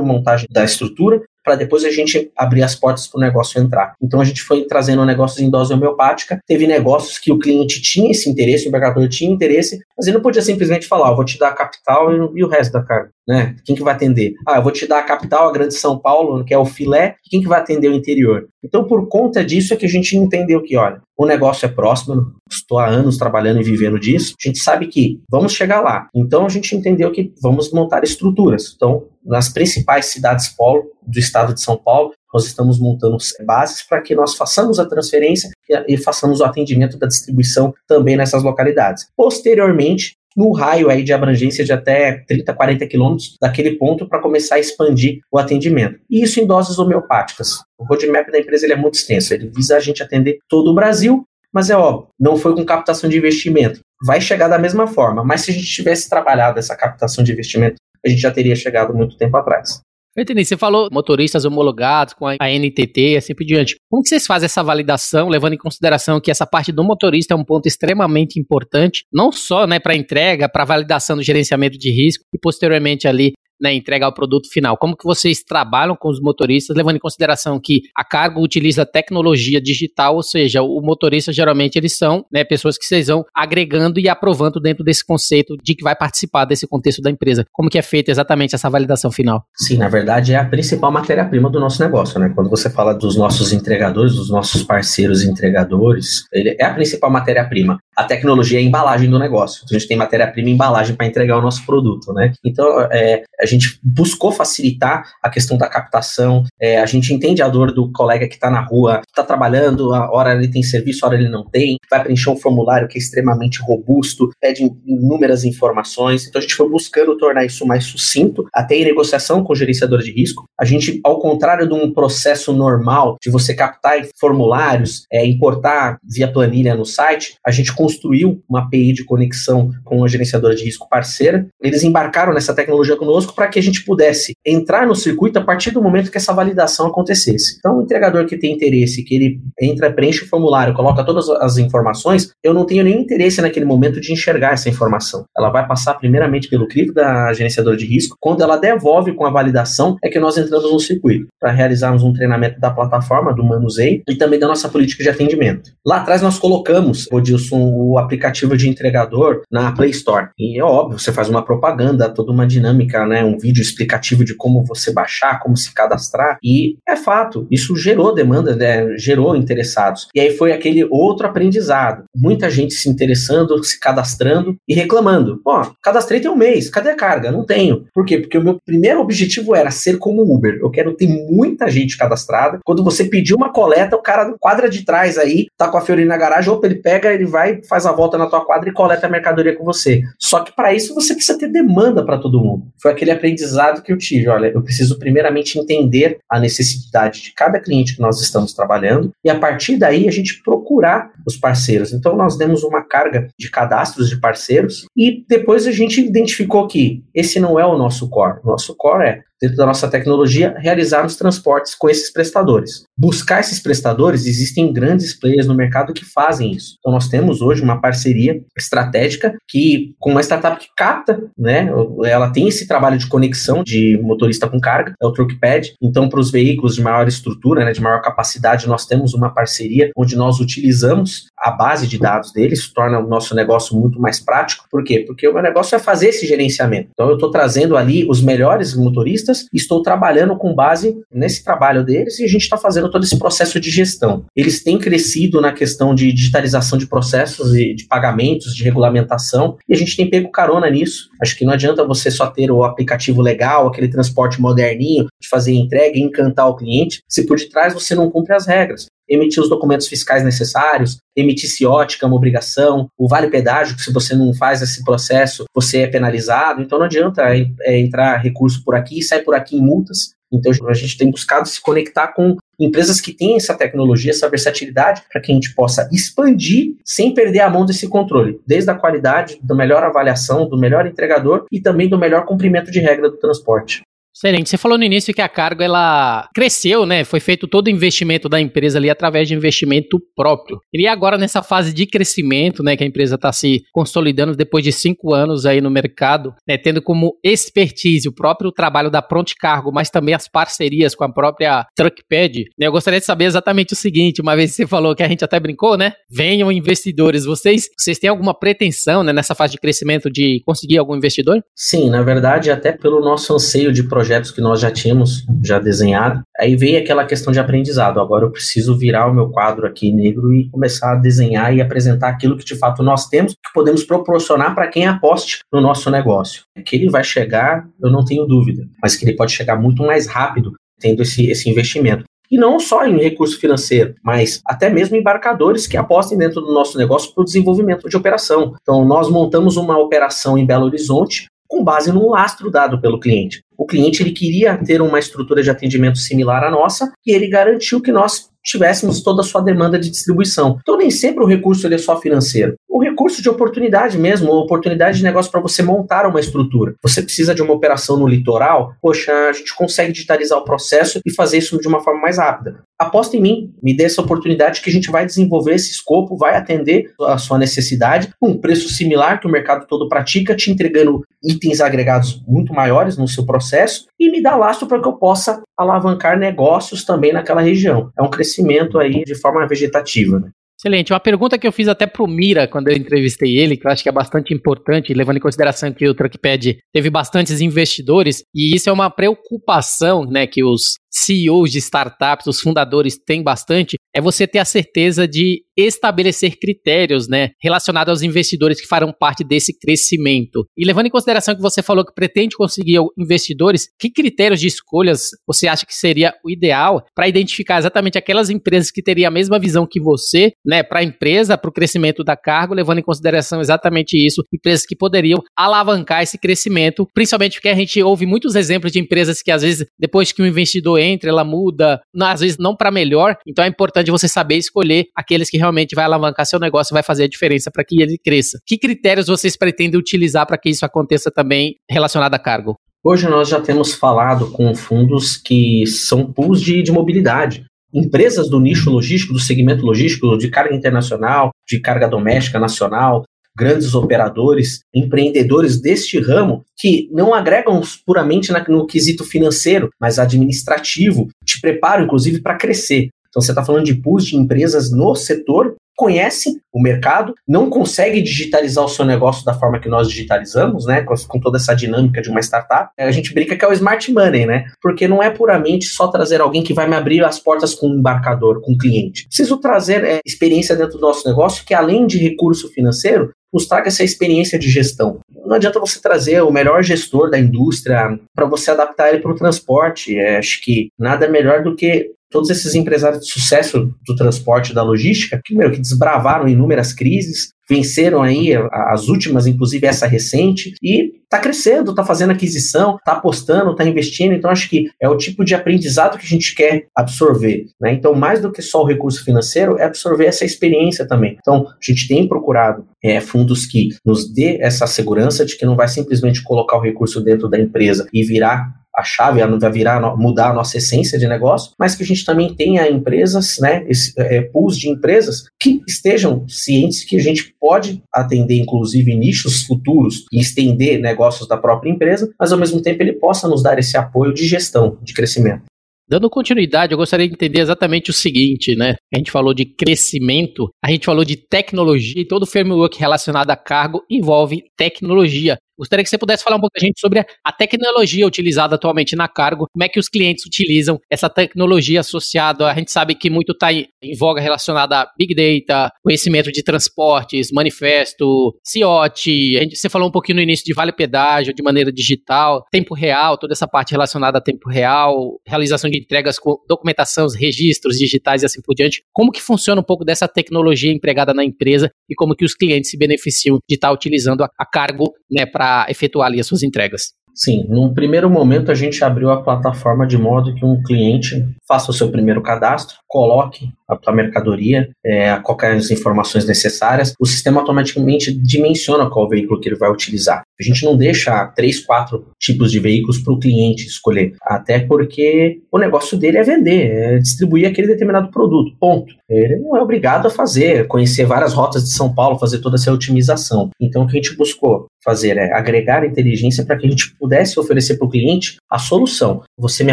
montagem da estrutura, para depois a gente abrir as portas para o negócio entrar. Então a gente foi trazendo negócios em dose homeopática, teve negócios que o cliente tinha esse interesse, o embargador tinha interesse, mas ele não podia simplesmente falar, oh, vou te dar a capital e, e, o resto da carga, né? Quem que vai atender? Ah, eu vou te dar a capital, a grande São Paulo, que é o filé, quem que vai atender o interior? Então por conta disso é que a gente entendeu que, olha, o negócio é próximo, estou há anos trabalhando e vivendo disso, a gente sabe que vamos chegar lá. Então a gente entendeu que vamos montar estruturas. Então, nas principais cidades polo do estado de São Paulo, nós estamos montando bases para que nós façamos a transferência e, e façamos o atendimento da distribuição também nessas localidades. Posteriormente, no raio aí de abrangência de até 30, 40 quilômetros daquele ponto para começar a expandir o atendimento. E isso em doses homeopáticas. O roadmap da empresa ele é muito extenso, ele visa a gente atender todo o Brasil, mas é óbvio, não foi com captação de investimento. Vai chegar da mesma forma, mas se a gente tivesse trabalhado essa captação de investimento, a gente já teria chegado muito tempo atrás. Eu entendi. Você falou motoristas homologados com a NTT e assim por diante. Como que vocês fazem essa validação, levando em consideração que essa parte do motorista é um ponto extremamente importante, não só né, para entrega, para validação do gerenciamento de risco e posteriormente ali né, entregar o produto final. Como que vocês trabalham com os motoristas, levando em consideração que a cargo utiliza tecnologia digital, ou seja, o motorista geralmente eles são né, pessoas que vocês vão agregando e aprovando dentro desse conceito de que vai participar desse contexto da empresa. Como que é feita exatamente essa validação final? Sim, na verdade é a principal matéria-prima do nosso negócio, né? Quando você fala dos nossos entregadores, dos nossos parceiros entregadores, ele é a principal matéria-prima. A tecnologia é a embalagem do negócio. A gente tem matéria-prima e embalagem para entregar o nosso produto, né? Então, é, a gente buscou facilitar a questão da captação. É, a gente entende a dor do colega que está na rua, está trabalhando, a hora ele tem serviço, a hora ele não tem, vai preencher um formulário que é extremamente robusto, pede inúmeras informações. Então a gente foi buscando tornar isso mais sucinto, até em negociação com o gerenciador de risco. A gente, ao contrário de um processo normal de você captar formulários, é, importar via planilha no site, a gente construiu uma API de conexão com a gerenciadora de risco parceira. Eles embarcaram nessa tecnologia conosco para que a gente pudesse entrar no circuito a partir do momento que essa validação acontecesse. Então, o entregador que tem interesse, que ele entra, preenche o formulário, coloca todas as informações, eu não tenho nenhum interesse naquele momento de enxergar essa informação. Ela vai passar primeiramente pelo crivo da gerenciadora de risco. Quando ela devolve com a validação, é que nós entramos no circuito para realizarmos um treinamento da plataforma, do manuseio e também da nossa política de atendimento. Lá atrás nós colocamos, Odilson, o aplicativo de entregador na Play Store. E é óbvio, você faz uma propaganda, toda uma dinâmica, né, um vídeo explicativo de como você baixar, como se cadastrar. E é fato, isso gerou demanda, né, gerou interessados. E aí foi aquele outro aprendizado. Muita gente se interessando, se cadastrando e reclamando. Ó, cadastrei tem um mês, cadê a carga? Não tenho. Por quê? Porque o meu primeiro objetivo era ser como Uber. Eu quero ter muita gente cadastrada. Quando você pedir uma coleta, o cara quadra de trás aí, tá com a Fiorina na garagem, opa, ele pega, ele vai, faz a volta na tua quadra e coleta a mercadoria com você. Só que para isso você precisa ter demanda para todo mundo. Foi aquele aprendizado que eu tive. Olha, eu preciso primeiramente entender a necessidade de cada cliente que nós estamos trabalhando e a partir daí a gente procurar os parceiros. Então nós demos uma carga de cadastros de parceiros e depois a gente identificou que esse não é o nosso core. Nosso core é dentro da nossa tecnologia, realizar os transportes com esses prestadores. Buscar esses prestadores, existem grandes players no mercado que fazem isso. Então, nós temos hoje uma parceria estratégica que, com uma startup que capta, né, ela tem esse trabalho de conexão de motorista com carga, é o Truckpad. Então, para os veículos de maior estrutura, né, de maior capacidade, nós temos uma parceria onde nós utilizamos a base de dados dele, isso torna o nosso negócio muito mais prático. Por quê? Porque o meu negócio é fazer esse gerenciamento. Então eu estou trazendo ali os melhores motoristas, estou trabalhando com base nesse trabalho deles e a gente está fazendo todo esse processo de gestão. Eles têm crescido na questão de digitalização de processos e de pagamentos, de regulamentação, e a gente tem pego carona nisso. Acho que não adianta você só ter o aplicativo legal, aquele transporte moderninho, de fazer entrega e encantar o cliente, se por detrás você não cumpre as regras emitir os documentos fiscais necessários, emitir que é uma obrigação, o vale pedágio, que se você não faz esse processo, você é penalizado, então não adianta é, é entrar recurso por aqui e sair por aqui em multas. Então a gente tem buscado se conectar com empresas que têm essa tecnologia, essa versatilidade, para que a gente possa expandir sem perder a mão desse controle, desde a qualidade, da melhor avaliação, do melhor entregador e também do melhor cumprimento de regra do transporte. Excelente. Você falou no início que a Cargo ela cresceu, né? Foi feito todo o investimento da empresa ali através de investimento próprio. E agora nessa fase de crescimento, né, que a empresa está se consolidando depois de cinco anos aí no mercado, né, tendo como expertise o próprio trabalho da Pronto Cargo, mas também as parcerias com a própria Truckpad. Né, eu gostaria de saber exatamente o seguinte: uma vez você falou que a gente até brincou, né? Venham investidores. Vocês, vocês têm alguma pretensão, né, nessa fase de crescimento de conseguir algum investidor? Sim, na verdade, até pelo nosso anseio de projeto projetos que nós já tínhamos já desenhado. Aí veio aquela questão de aprendizado. Agora eu preciso virar o meu quadro aqui negro e começar a desenhar e apresentar aquilo que de fato nós temos, que podemos proporcionar para quem aposte no nosso negócio. Que ele vai chegar, eu não tenho dúvida, mas que ele pode chegar muito mais rápido tendo esse, esse investimento. E não só em recurso financeiro, mas até mesmo embarcadores que apostem dentro do nosso negócio para o desenvolvimento de operação. Então, nós montamos uma operação em Belo Horizonte com base num lastro dado pelo cliente. O cliente ele queria ter uma estrutura de atendimento similar à nossa e ele garantiu que nós tivéssemos toda a sua demanda de distribuição. Então nem sempre o recurso ele é só financeiro. O recurso de oportunidade mesmo, oportunidade de negócio para você montar uma estrutura. Você precisa de uma operação no litoral, poxa, a gente consegue digitalizar o processo e fazer isso de uma forma mais rápida. Aposta em mim, me dê essa oportunidade que a gente vai desenvolver esse escopo, vai atender a sua necessidade, um preço similar que o mercado todo pratica, te entregando itens agregados muito maiores no seu processo e me dá lastro para que eu possa alavancar negócios também naquela região. É um crescimento aí de forma vegetativa. Né? Excelente. Uma pergunta que eu fiz até pro Mira quando eu entrevistei ele, que eu acho que é bastante importante, levando em consideração que o Truckpad teve bastantes investidores, e isso é uma preocupação, né, que os CEOs de startups, os fundadores têm bastante, é você ter a certeza de estabelecer critérios, né, relacionados aos investidores que farão parte desse crescimento. E levando em consideração que você falou que pretende conseguir investidores, que critérios de escolhas você acha que seria o ideal para identificar exatamente aquelas empresas que teriam a mesma visão que você, né, para a empresa, para o crescimento da cargo, levando em consideração exatamente isso, empresas que poderiam alavancar esse crescimento, principalmente porque a gente ouve muitos exemplos de empresas que às vezes depois que o investidor entra, ela muda, às vezes não para melhor, então é importante você saber escolher aqueles que realmente vai alavancar seu negócio e vai fazer a diferença para que ele cresça. Que critérios vocês pretendem utilizar para que isso aconteça também relacionado a cargo? Hoje nós já temos falado com fundos que são pools de, de mobilidade. Empresas do nicho logístico, do segmento logístico, de carga internacional, de carga doméstica nacional, grandes operadores, empreendedores deste ramo que não agregam puramente no quesito financeiro, mas administrativo, te preparam inclusive para crescer. Então você está falando de pools de empresas no setor conhece o mercado, não consegue digitalizar o seu negócio da forma que nós digitalizamos, né, com, com, toda essa dinâmica de uma startup, a gente brinca que é o smart money, né, porque não é puramente só trazer alguém que vai me abrir as portas com um embarcador, com um cliente. Preciso trazer é, experiência dentro do nosso negócio que além de recurso financeiro, nos traga essa experiência de gestão. Não adianta você trazer o melhor gestor da indústria para você adaptar ele para o transporte. É, acho que nada melhor do que todos esses empresários de sucesso do transporte da logística, meu, que desbravaram inúmeras crises, venceram aí as últimas, inclusive essa recente, e está crescendo, está fazendo aquisição, está apostando, está investindo. Então, acho que é o tipo de aprendizado que a gente quer absorver. Né? Então, mais do que só o recurso financeiro, é absorver essa experiência também. Então, a gente tem procurado é, fundos que nos dê essa segurança de que não vai simplesmente colocar o recurso dentro da empresa e virar a chave, ela vai virar, mudar a nossa essência de negócio, mas que a gente também tenha empresas, né, esse, é, pools de empresas que estejam cientes que a gente pode atender, inclusive, nichos futuros e estender negócios da própria empresa, mas ao mesmo tempo ele possa nos dar esse apoio de gestão, de crescimento. Dando continuidade, eu gostaria de entender exatamente o seguinte, né? A gente falou de crescimento, a gente falou de tecnologia e todo framework relacionado a cargo envolve tecnologia. Gostaria que você pudesse falar um pouco a gente sobre a tecnologia utilizada atualmente na Cargo, como é que os clientes utilizam essa tecnologia associada. A gente sabe que muito está em voga relacionada a Big Data, conhecimento de transportes, manifesto, CIOT. Você falou um pouquinho no início de vale pedágio, de maneira digital, tempo real, toda essa parte relacionada a tempo real, realização de entregas com documentação, registros digitais e assim por diante. Como que funciona um pouco dessa tecnologia empregada na empresa e como que os clientes se beneficiam de estar utilizando a, a Cargo né, para efetuar ali as suas entregas. Sim, num primeiro momento a gente abriu a plataforma de modo que um cliente faça o seu primeiro cadastro, coloque a tua mercadoria, é, qualquer as informações necessárias, o sistema automaticamente dimensiona qual veículo que ele vai utilizar. A gente não deixa três, quatro tipos de veículos para o cliente escolher, até porque o negócio dele é vender, é distribuir aquele determinado produto, ponto. Ele não é obrigado a fazer, conhecer várias rotas de São Paulo, fazer toda essa otimização. Então o que a gente buscou fazer é agregar inteligência para que a gente pudesse oferecer para o cliente a solução. Você me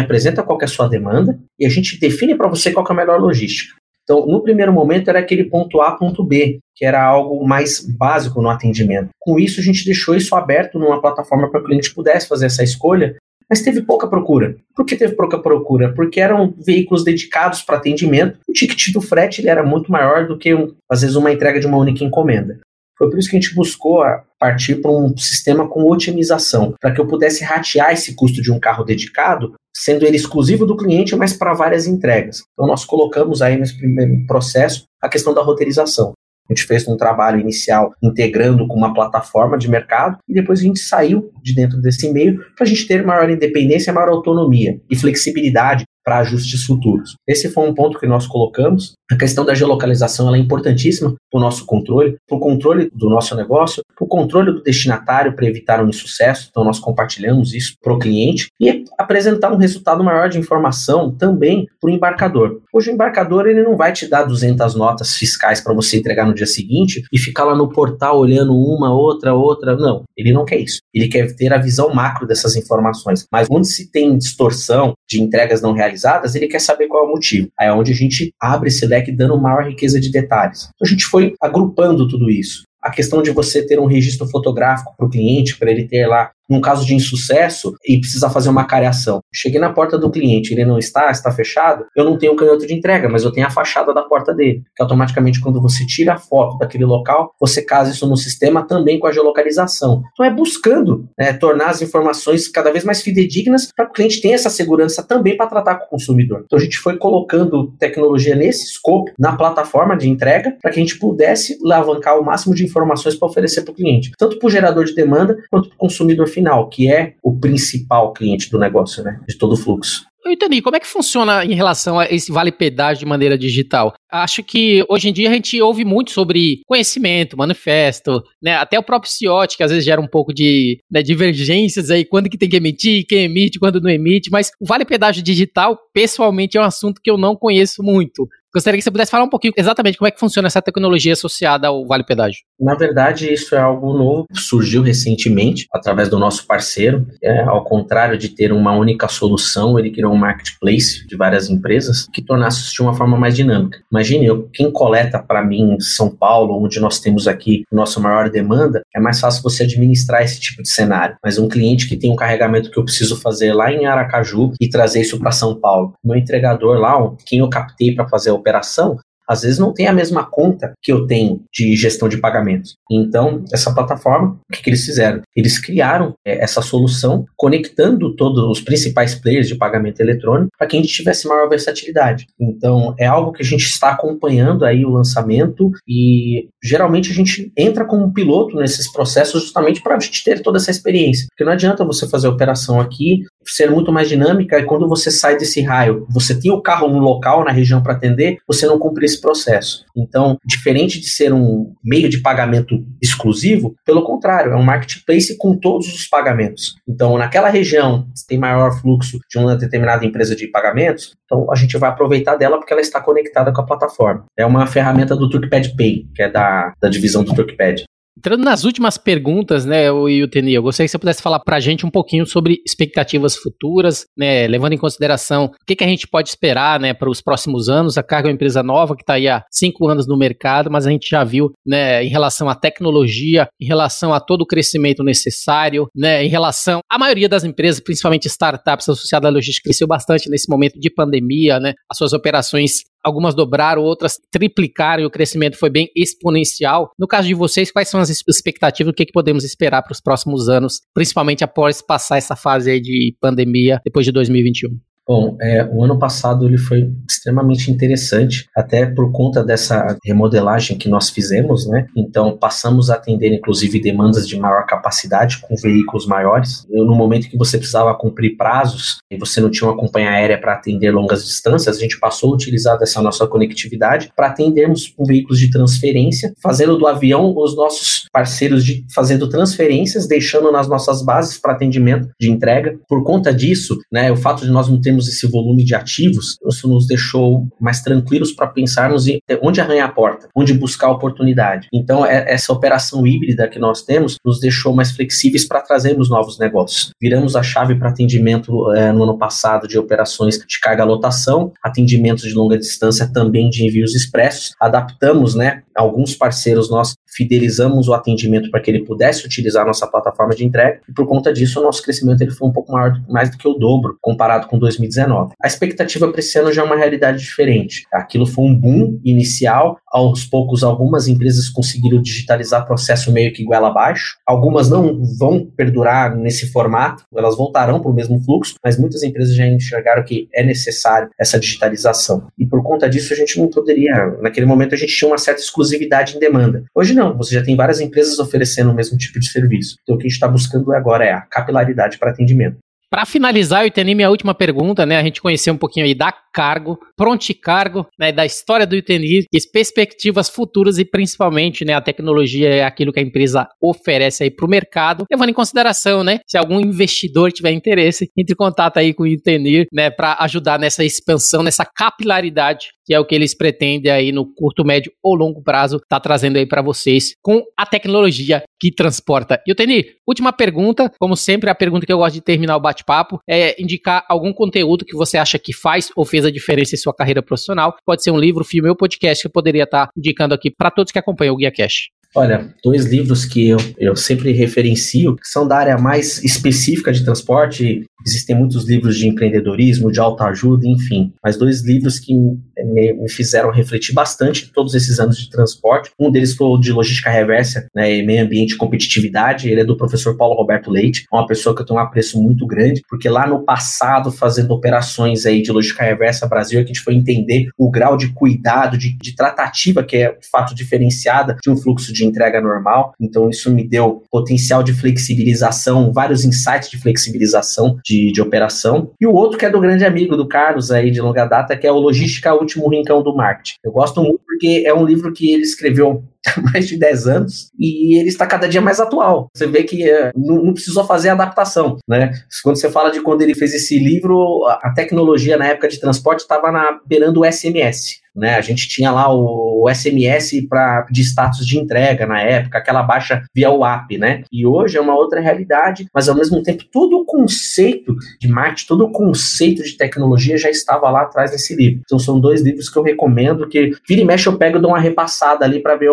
apresenta qual é a sua demanda e a gente define para você qual é a melhor logística. Então, no primeiro momento era aquele ponto A, ponto B, que era algo mais básico no atendimento. Com isso, a gente deixou isso aberto numa plataforma para que o cliente pudesse fazer essa escolha, mas teve pouca procura. Por que teve pouca procura? Porque eram veículos dedicados para atendimento. O ticket do frete ele era muito maior do que, às vezes, uma entrega de uma única encomenda. Foi por isso que a gente buscou partir para um sistema com otimização, para que eu pudesse ratear esse custo de um carro dedicado, sendo ele exclusivo do cliente, mas para várias entregas. Então nós colocamos aí nesse primeiro processo a questão da roteirização. A gente fez um trabalho inicial integrando com uma plataforma de mercado e depois a gente saiu de dentro desse meio para a gente ter maior independência, maior autonomia e flexibilidade para ajustes futuros. Esse foi um ponto que nós colocamos. A questão da geolocalização é importantíssima para o nosso controle, para o controle do nosso negócio, para o controle do destinatário para evitar um insucesso. Então, nós compartilhamos isso para o cliente e apresentar um resultado maior de informação também para o embarcador. Hoje, o embarcador ele não vai te dar 200 notas fiscais para você entregar no dia seguinte e ficar lá no portal olhando uma, outra, outra. Não, ele não quer isso. Ele quer ter a visão macro dessas informações. Mas onde se tem distorção de entregas não realizadas, ele quer saber qual é o motivo. Aí é onde a gente abre esse leque dando maior riqueza de detalhes. Então, a gente foi agrupando tudo isso a questão de você ter um registro fotográfico para o cliente, para ele ter lá num caso de insucesso e precisar fazer uma careação. Cheguei na porta do cliente, ele não está, está fechado, eu não tenho canhoto de entrega, mas eu tenho a fachada da porta dele, que automaticamente quando você tira a foto daquele local, você casa isso no sistema também com a geolocalização. Então é buscando né, tornar as informações cada vez mais fidedignas para que o cliente tenha essa segurança também para tratar com o consumidor. Então a gente foi colocando tecnologia nesse escopo, na plataforma de entrega, para que a gente pudesse alavancar o máximo de informações para oferecer para o cliente, tanto para o gerador de demanda quanto para o consumidor final final, que é o principal cliente do negócio, né? De todo o fluxo. Eu entendi. Como é que funciona em relação a esse vale pedágio de maneira digital? Acho que hoje em dia a gente ouve muito sobre conhecimento, manifesto, né? Até o próprio CIOT, que às vezes gera um pouco de né, divergências aí, quando que tem que emitir, quem emite, quando não emite, mas o vale pedágio digital, pessoalmente, é um assunto que eu não conheço muito. Gostaria que você pudesse falar um pouquinho exatamente como é que funciona essa tecnologia associada ao Vale Pedágio. Na verdade, isso é algo novo, surgiu recentemente através do nosso parceiro. É, ao contrário de ter uma única solução, ele criou um marketplace de várias empresas que tornasse isso de uma forma mais dinâmica. Imagine, eu, quem coleta para mim em São Paulo, onde nós temos aqui nossa maior demanda, é mais fácil você administrar esse tipo de cenário. Mas um cliente que tem um carregamento que eu preciso fazer lá em Aracaju e trazer isso para São Paulo, meu entregador lá, quem eu captei para fazer operação, às vezes não tem a mesma conta que eu tenho de gestão de pagamentos. Então, essa plataforma, o que, que eles fizeram? Eles criaram é, essa solução conectando todos os principais players de pagamento eletrônico para que a gente tivesse maior versatilidade. Então, é algo que a gente está acompanhando aí o lançamento e geralmente a gente entra como piloto nesses processos justamente para a gente ter toda essa experiência. Porque não adianta você fazer a operação aqui, ser muito mais dinâmica e quando você sai desse raio, você tem o carro no local, na região para atender, você não cumpre esse processo. Então, diferente de ser um meio de pagamento exclusivo, pelo contrário, é um marketplace com todos os pagamentos. Então, naquela região, se tem maior fluxo de uma determinada empresa de pagamentos, então a gente vai aproveitar dela porque ela está conectada com a plataforma. É uma ferramenta do Turkpad Pay, que é da, da divisão do Turkpad. Entrando nas últimas perguntas, né, o Yuteni, eu gostaria que você pudesse falar para a gente um pouquinho sobre expectativas futuras, né, levando em consideração o que, que a gente pode esperar, né, para os próximos anos. A Cargo é uma empresa nova que está aí há cinco anos no mercado, mas a gente já viu, né, em relação à tecnologia, em relação a todo o crescimento necessário, né, em relação à maioria das empresas, principalmente startups associadas à logística, cresceu bastante nesse momento de pandemia, né, as suas operações algumas dobraram, outras triplicaram e o crescimento foi bem exponencial. No caso de vocês, quais são as expectativas, o que, que podemos esperar para os próximos anos, principalmente após passar essa fase de pandemia depois de 2021? Bom, é, o ano passado ele foi extremamente interessante, até por conta dessa remodelagem que nós fizemos, né? Então passamos a atender inclusive demandas de maior capacidade com veículos maiores. Eu, no momento que você precisava cumprir prazos e você não tinha uma companhia aérea para atender longas distâncias, a gente passou a utilizar dessa nossa conectividade para atendermos com veículos de transferência, fazendo do avião os nossos parceiros de fazendo transferências, deixando nas nossas bases para atendimento de entrega. Por conta disso, né, o fato de nós não termos esse volume de ativos, isso nos deixou mais tranquilos para pensarmos em onde arranhar a porta, onde buscar oportunidade. Então, é, essa operação híbrida que nós temos nos deixou mais flexíveis para trazermos novos negócios. Viramos a chave para atendimento é, no ano passado de operações de carga lotação, atendimentos de longa distância também de envios expressos, adaptamos, né, alguns parceiros nós fidelizamos o atendimento para que ele pudesse utilizar a nossa plataforma de entrega e por conta disso o nosso crescimento ele foi um pouco maior, mais do que o dobro comparado com 2019. A expectativa para esse ano já é uma realidade diferente. Aquilo foi um boom inicial, aos poucos algumas empresas conseguiram digitalizar processo meio que goela abaixo, algumas não vão perdurar nesse formato, elas voltarão para o mesmo fluxo, mas muitas empresas já enxergaram que é necessário essa digitalização. E por conta disso a gente não poderia, naquele momento a gente tinha uma certa exclusividade em demanda. Hoje não, você já tem várias empresas oferecendo o mesmo tipo de serviço. Então o que a gente está buscando agora é a capilaridade para atendimento. Para finalizar, eu tenho minha última pergunta, né? A gente conheceu um pouquinho aí da Cargo, Pronticargo, né? Da história do Itenir, perspectivas futuras e principalmente, né? A tecnologia é aquilo que a empresa oferece aí para o mercado, levando em consideração, né? Se algum investidor tiver interesse, entre em contato aí com o Itenir, né? Para ajudar nessa expansão, nessa capilaridade que é o que eles pretendem aí no curto, médio ou longo prazo tá trazendo aí para vocês com a tecnologia que transporta. E o Teni, última pergunta, como sempre a pergunta que eu gosto de terminar o bate-papo é indicar algum conteúdo que você acha que faz ou fez a diferença em sua carreira profissional. Pode ser um livro, filme ou podcast que eu poderia estar tá indicando aqui para todos que acompanham o Guia Cash. Olha, dois livros que eu, eu sempre referencio, que são da área mais específica de transporte. Existem muitos livros de empreendedorismo, de autoajuda, enfim. Mas dois livros que me, fizeram refletir bastante todos esses anos de transporte. Um deles foi o de logística reversa, né, meio ambiente e competitividade. Ele é do professor Paulo Roberto Leite, uma pessoa que eu tenho um apreço muito grande, porque lá no passado, fazendo operações aí de logística reversa Brasil, é a gente foi entender o grau de cuidado, de, de tratativa, que é de fato diferenciada de um fluxo de entrega normal. Então, isso me deu potencial de flexibilização, vários insights de flexibilização de, de operação. E o outro que é do grande amigo do Carlos aí de longa data, que é o Logística Último Rincão do Marketing. Eu gosto muito porque é um livro que ele escreveu [laughs] mais de 10 anos e ele está cada dia mais atual. Você vê que é, não, não, precisou fazer adaptação, né? Quando você fala de quando ele fez esse livro, a tecnologia na época de transporte estava na beirando o SMS. Né? A gente tinha lá o, o SMS para de status de entrega na época, aquela baixa via WAP, né? E hoje é uma outra realidade, mas ao mesmo tempo todo o conceito de marketing, todo o conceito de tecnologia já estava lá atrás desse livro. Então são dois livros que eu recomendo que vira e mexe eu pego e dou uma repassada ali para ver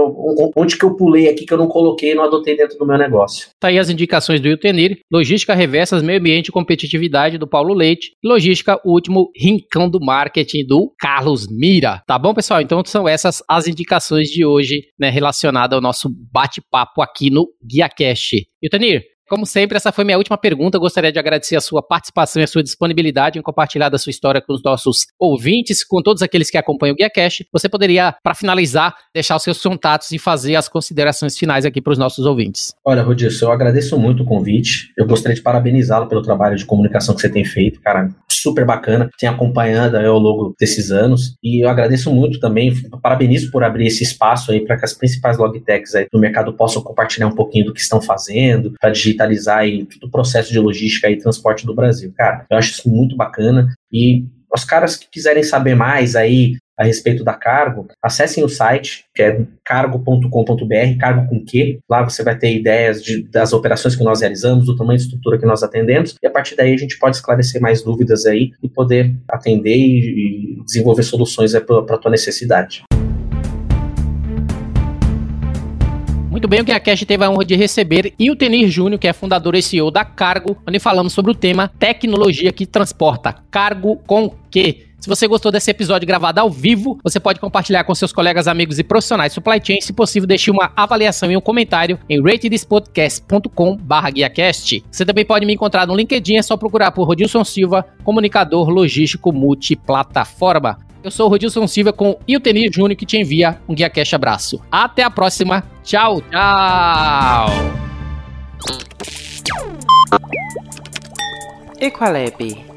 onde que eu pulei aqui que eu não coloquei, não adotei dentro do meu negócio. Tá aí as indicações do Iltenir, Logística Reversas, Meio Ambiente e Competitividade do Paulo Leite, Logística, o último rincão do marketing do Carlos Mira. Tá bom, pessoal? Então são essas as indicações de hoje, né, relacionadas ao nosso bate-papo aqui no Guia Cash. Como sempre, essa foi minha última pergunta. Eu gostaria de agradecer a sua participação e a sua disponibilidade em compartilhar da sua história com os nossos ouvintes, com todos aqueles que acompanham o Guia Cash. Você poderia, para finalizar, deixar os seus contatos e fazer as considerações finais aqui para os nossos ouvintes. Olha, Rodilson, eu agradeço muito o convite. Eu gostaria de parabenizá-lo pelo trabalho de comunicação que você tem feito, cara. Super bacana. Tem acompanhado ao longo desses anos. E eu agradeço muito também, parabenizo por abrir esse espaço aí para que as principais logtechs aí do mercado possam compartilhar um pouquinho do que estão fazendo, para digitalizar aí todo o processo de logística e transporte do Brasil. Cara, eu acho isso muito bacana e os caras que quiserem saber mais aí a respeito da cargo, acessem o site, que é cargo.com.br, cargo com Q. Lá você vai ter ideias de, das operações que nós realizamos, do tamanho de estrutura que nós atendemos, e a partir daí a gente pode esclarecer mais dúvidas aí e poder atender e, e desenvolver soluções para a tua necessidade. Muito bem, o GuiaCast teve a honra de receber Iltenir Júnior, que é fundador e CEO da Cargo, onde falamos sobre o tema tecnologia que transporta. Cargo com que? Se você gostou desse episódio gravado ao vivo, você pode compartilhar com seus colegas, amigos e profissionais supply chain. Se possível, deixe uma avaliação e um comentário em ratedspodcast.com/guiacast. Você também pode me encontrar no LinkedIn, é só procurar por Rodilson Silva, comunicador logístico multiplataforma. Eu sou o Rodilson Silva com o Iltenir Júnior que te envia um Guia Cash abraço. Até a próxima. Tchau, tchau. Equalab